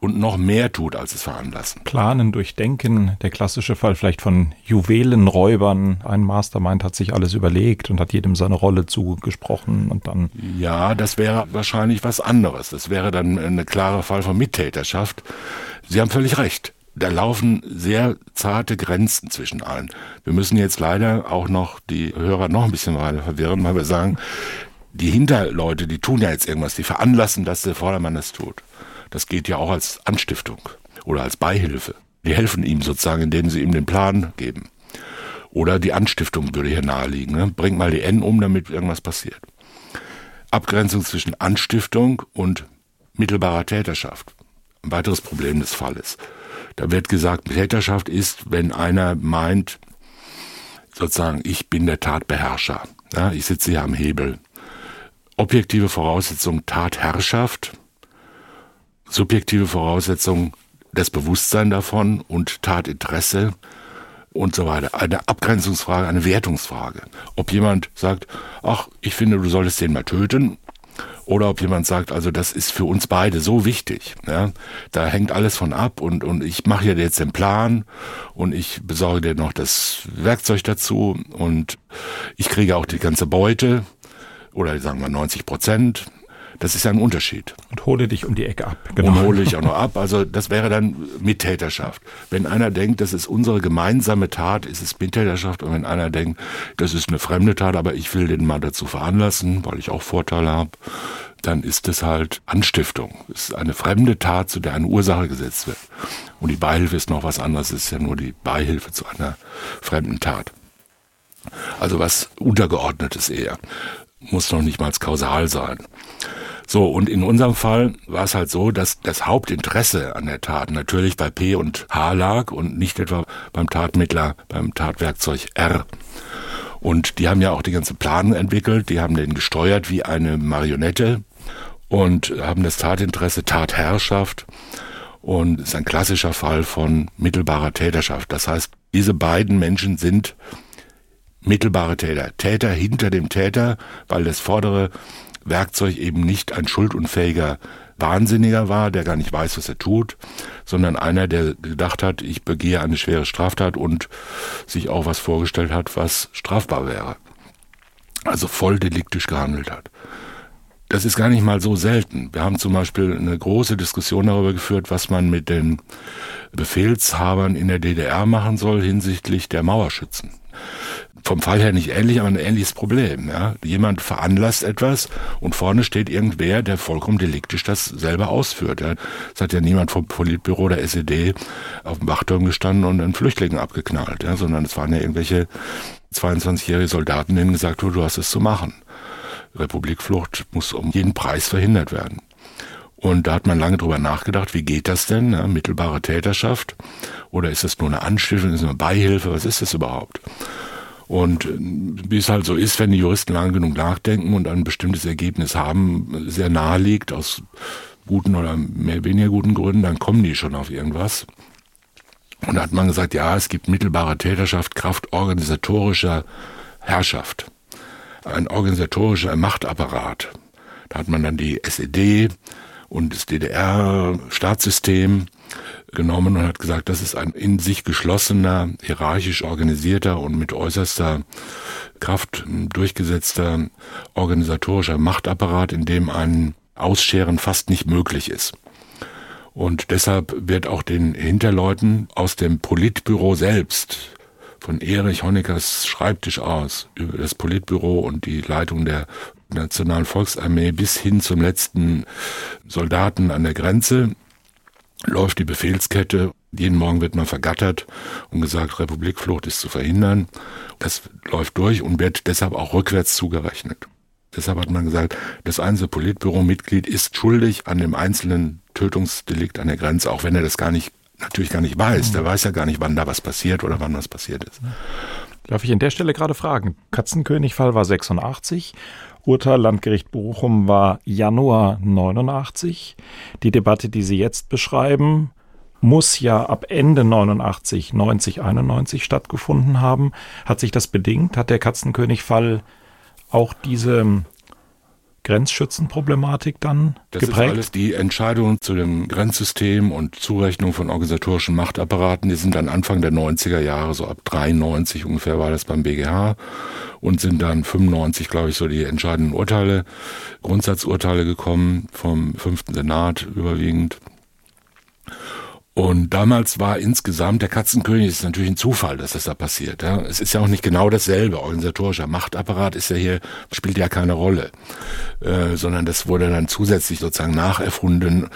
und noch mehr tut, als es veranlassen. Planen, durchdenken, der klassische Fall vielleicht von Juwelenräubern. Ein Mastermind hat sich alles überlegt und hat jedem seine Rolle zugesprochen und dann. Ja, das wäre wahrscheinlich was anderes. Das wäre dann ein klarer Fall von Mittäterschaft. Sie haben völlig recht. Da laufen sehr zarte Grenzen zwischen allen. Wir müssen jetzt leider auch noch die Hörer noch ein bisschen weiter verwirren, weil wir sagen, die Hinterleute, die tun ja jetzt irgendwas, die veranlassen, dass der Vordermann das tut. Das geht ja auch als Anstiftung oder als Beihilfe. Die helfen ihm sozusagen, indem sie ihm den Plan geben. Oder die Anstiftung würde hier naheliegen. Ne? Bringt mal die N um, damit irgendwas passiert. Abgrenzung zwischen Anstiftung und mittelbarer Täterschaft. Ein weiteres Problem des Falles. Da wird gesagt, Täterschaft ist, wenn einer meint, sozusagen, ich bin der Tatbeherrscher. Ja, ich sitze hier am Hebel. Objektive Voraussetzung Tatherrschaft subjektive Voraussetzung, das Bewusstsein davon und Tatinteresse und so weiter. Eine Abgrenzungsfrage, eine Wertungsfrage. Ob jemand sagt, ach, ich finde, du solltest den mal töten, oder ob jemand sagt, also das ist für uns beide so wichtig. Ja? Da hängt alles von ab und, und ich mache dir jetzt den Plan und ich besorge dir noch das Werkzeug dazu und ich kriege auch die ganze Beute oder sagen wir 90 Prozent das ist ja ein Unterschied. Und hole dich um die Ecke ab. Genau. Und hole dich auch noch ab. Also das wäre dann Mittäterschaft. Wenn einer denkt, das ist unsere gemeinsame Tat, ist es Mittäterschaft. Und wenn einer denkt, das ist eine fremde Tat, aber ich will den mal dazu veranlassen, weil ich auch Vorteile habe, dann ist es halt Anstiftung. Es ist eine fremde Tat, zu der eine Ursache gesetzt wird. Und die Beihilfe ist noch was anderes. Es ist ja nur die Beihilfe zu einer fremden Tat. Also was Untergeordnetes eher. Muss noch nicht mal kausal sein. So, und in unserem Fall war es halt so, dass das Hauptinteresse an der Tat natürlich bei P und H lag und nicht etwa beim Tatmittler, beim Tatwerkzeug R. Und die haben ja auch die ganze Planung entwickelt, die haben den gesteuert wie eine Marionette und haben das Tatinteresse, Tatherrschaft und ist ein klassischer Fall von mittelbarer Täterschaft. Das heißt, diese beiden Menschen sind mittelbare Täter. Täter hinter dem Täter, weil das vordere Werkzeug eben nicht ein schuldunfähiger Wahnsinniger war, der gar nicht weiß, was er tut, sondern einer, der gedacht hat, ich begehe eine schwere Straftat und sich auch was vorgestellt hat, was strafbar wäre. Also voll deliktisch gehandelt hat. Das ist gar nicht mal so selten. Wir haben zum Beispiel eine große Diskussion darüber geführt, was man mit den Befehlshabern in der DDR machen soll hinsichtlich der Mauerschützen. Vom Fall her nicht ähnlich, aber ein ähnliches Problem. Ja? Jemand veranlasst etwas und vorne steht irgendwer, der vollkommen deliktisch das selber ausführt. Ja? Es hat ja niemand vom Politbüro der SED auf dem Wachturm gestanden und einen Flüchtlingen abgeknallt, ja? sondern es waren ja irgendwelche 22-jährige Soldaten, denen gesagt wurde, du hast es zu machen. Republikflucht muss um jeden Preis verhindert werden. Und da hat man lange drüber nachgedacht, wie geht das denn? Ja, mittelbare Täterschaft? Oder ist das nur eine Anstiftung, ist das eine Beihilfe? Was ist das überhaupt? Und äh, wie es halt so ist, wenn die Juristen lang genug nachdenken und ein bestimmtes Ergebnis haben, sehr nahe liegt, aus guten oder mehr weniger guten Gründen, dann kommen die schon auf irgendwas. Und da hat man gesagt, ja, es gibt mittelbare Täterschaft, Kraft organisatorischer Herrschaft. Ein organisatorischer Machtapparat. Da hat man dann die SED und das DDR-Staatssystem genommen und hat gesagt, das ist ein in sich geschlossener, hierarchisch organisierter und mit äußerster Kraft durchgesetzter organisatorischer Machtapparat, in dem ein Ausscheren fast nicht möglich ist. Und deshalb wird auch den Hinterleuten aus dem Politbüro selbst, von Erich Honeckers Schreibtisch aus, über das Politbüro und die Leitung der Nationalen Volksarmee bis hin zum letzten Soldaten an der Grenze, läuft die Befehlskette. Jeden Morgen wird man vergattert und gesagt, Republikflucht ist zu verhindern. Das läuft durch und wird deshalb auch rückwärts zugerechnet. Deshalb hat man gesagt, das einzelne Politbüro-Mitglied ist schuldig an dem einzelnen Tötungsdelikt an der Grenze, auch wenn er das gar nicht, natürlich gar nicht weiß. Der weiß ja gar nicht, wann da was passiert oder wann was passiert ist. Darf ich an der Stelle gerade fragen? Katzenkönigfall war 86 Urteil Landgericht Bochum war Januar 89. Die Debatte, die Sie jetzt beschreiben, muss ja ab Ende 89, 90, 91 stattgefunden haben. Hat sich das bedingt? Hat der Katzenkönig-Fall auch diese Grenzschützenproblematik dann das geprägt? Das ist alles die Entscheidungen zu dem Grenzsystem und Zurechnung von organisatorischen Machtapparaten, die sind dann Anfang der 90er Jahre, so ab 93 ungefähr war das beim BGH und sind dann 95, glaube ich, so die entscheidenden Urteile, Grundsatzurteile gekommen vom fünften Senat überwiegend. Und damals war insgesamt der Katzenkönig ist natürlich ein Zufall, dass das da passiert. Ja. Es ist ja auch nicht genau dasselbe. Organisatorischer Machtapparat ist ja hier spielt ja keine Rolle, äh, sondern das wurde dann zusätzlich sozusagen nacherfunden.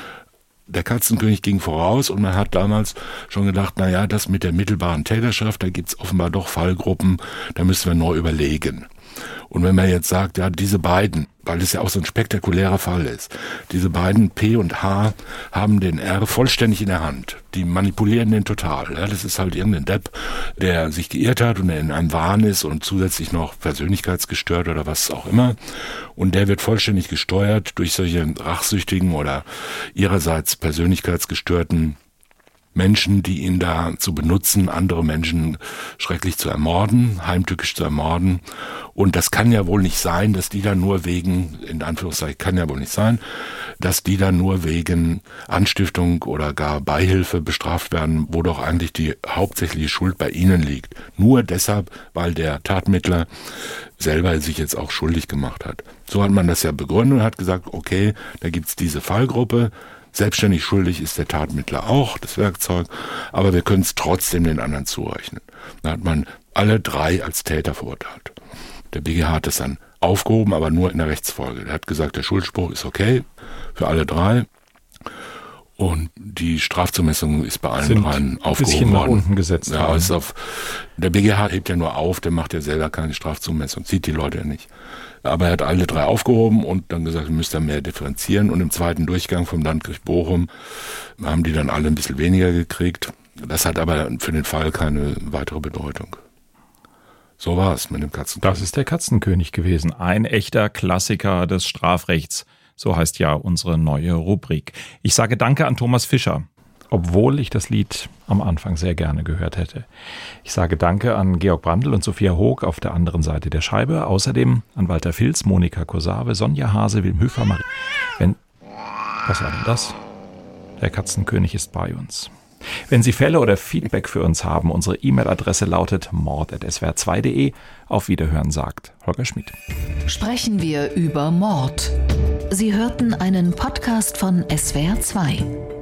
Der Katzenkönig ging voraus und man hat damals schon gedacht, na ja, das mit der mittelbaren Täterschaft, da gibt's offenbar doch Fallgruppen, da müssen wir neu überlegen. Und wenn man jetzt sagt, ja, diese beiden, weil es ja auch so ein spektakulärer Fall ist, diese beiden P und H haben den R vollständig in der Hand. Die manipulieren den total. Ja, das ist halt irgendein Depp, der sich geirrt hat und in einem Wahn ist und zusätzlich noch persönlichkeitsgestört oder was auch immer. Und der wird vollständig gesteuert durch solche rachsüchtigen oder ihrerseits persönlichkeitsgestörten Menschen, die ihn da zu benutzen, andere Menschen schrecklich zu ermorden, heimtückisch zu ermorden. Und das kann ja wohl nicht sein, dass die da nur wegen, in Anführungszeichen kann ja wohl nicht sein, dass die da nur wegen Anstiftung oder gar Beihilfe bestraft werden, wo doch eigentlich die hauptsächliche Schuld bei ihnen liegt. Nur deshalb, weil der Tatmittler selber sich jetzt auch schuldig gemacht hat. So hat man das ja begründet und hat gesagt, okay, da gibt's diese Fallgruppe, Selbstständig schuldig ist der Tatmittler auch, das Werkzeug, aber wir können es trotzdem den anderen zurechnen. Da hat man alle drei als Täter verurteilt. Der BGH hat das dann aufgehoben, aber nur in der Rechtsfolge. Er hat gesagt, der Schuldspruch ist okay für alle drei. Und die Strafzumessung ist bei allen Sind dreien aufgehoben worden. unten gesetzt. Ja, ist auf, der BGH hebt ja nur auf, der macht ja selber keine Strafzumessung, sieht die Leute ja nicht. Aber er hat alle drei aufgehoben und dann gesagt, wir müssen mehr differenzieren. Und im zweiten Durchgang vom Landgericht Bochum haben die dann alle ein bisschen weniger gekriegt. Das hat aber für den Fall keine weitere Bedeutung. So war es mit dem Katzenkönig. Das ist der Katzenkönig gewesen. Ein echter Klassiker des Strafrechts. So heißt ja unsere neue Rubrik. Ich sage Danke an Thomas Fischer obwohl ich das Lied am Anfang sehr gerne gehört hätte. Ich sage Danke an Georg Brandl und Sophia Hoog auf der anderen Seite der Scheibe, außerdem an Walter Filz, Monika Kosave, Sonja Hase, Wilm Höfer, Marie. Wenn, was war denn das? Der Katzenkönig ist bei uns. Wenn Sie Fälle oder Feedback für uns haben, unsere E-Mail-Adresse lautet mord.swr2.de. Auf Wiederhören sagt Holger Schmidt. Sprechen wir über Mord. Sie hörten einen Podcast von SWR2.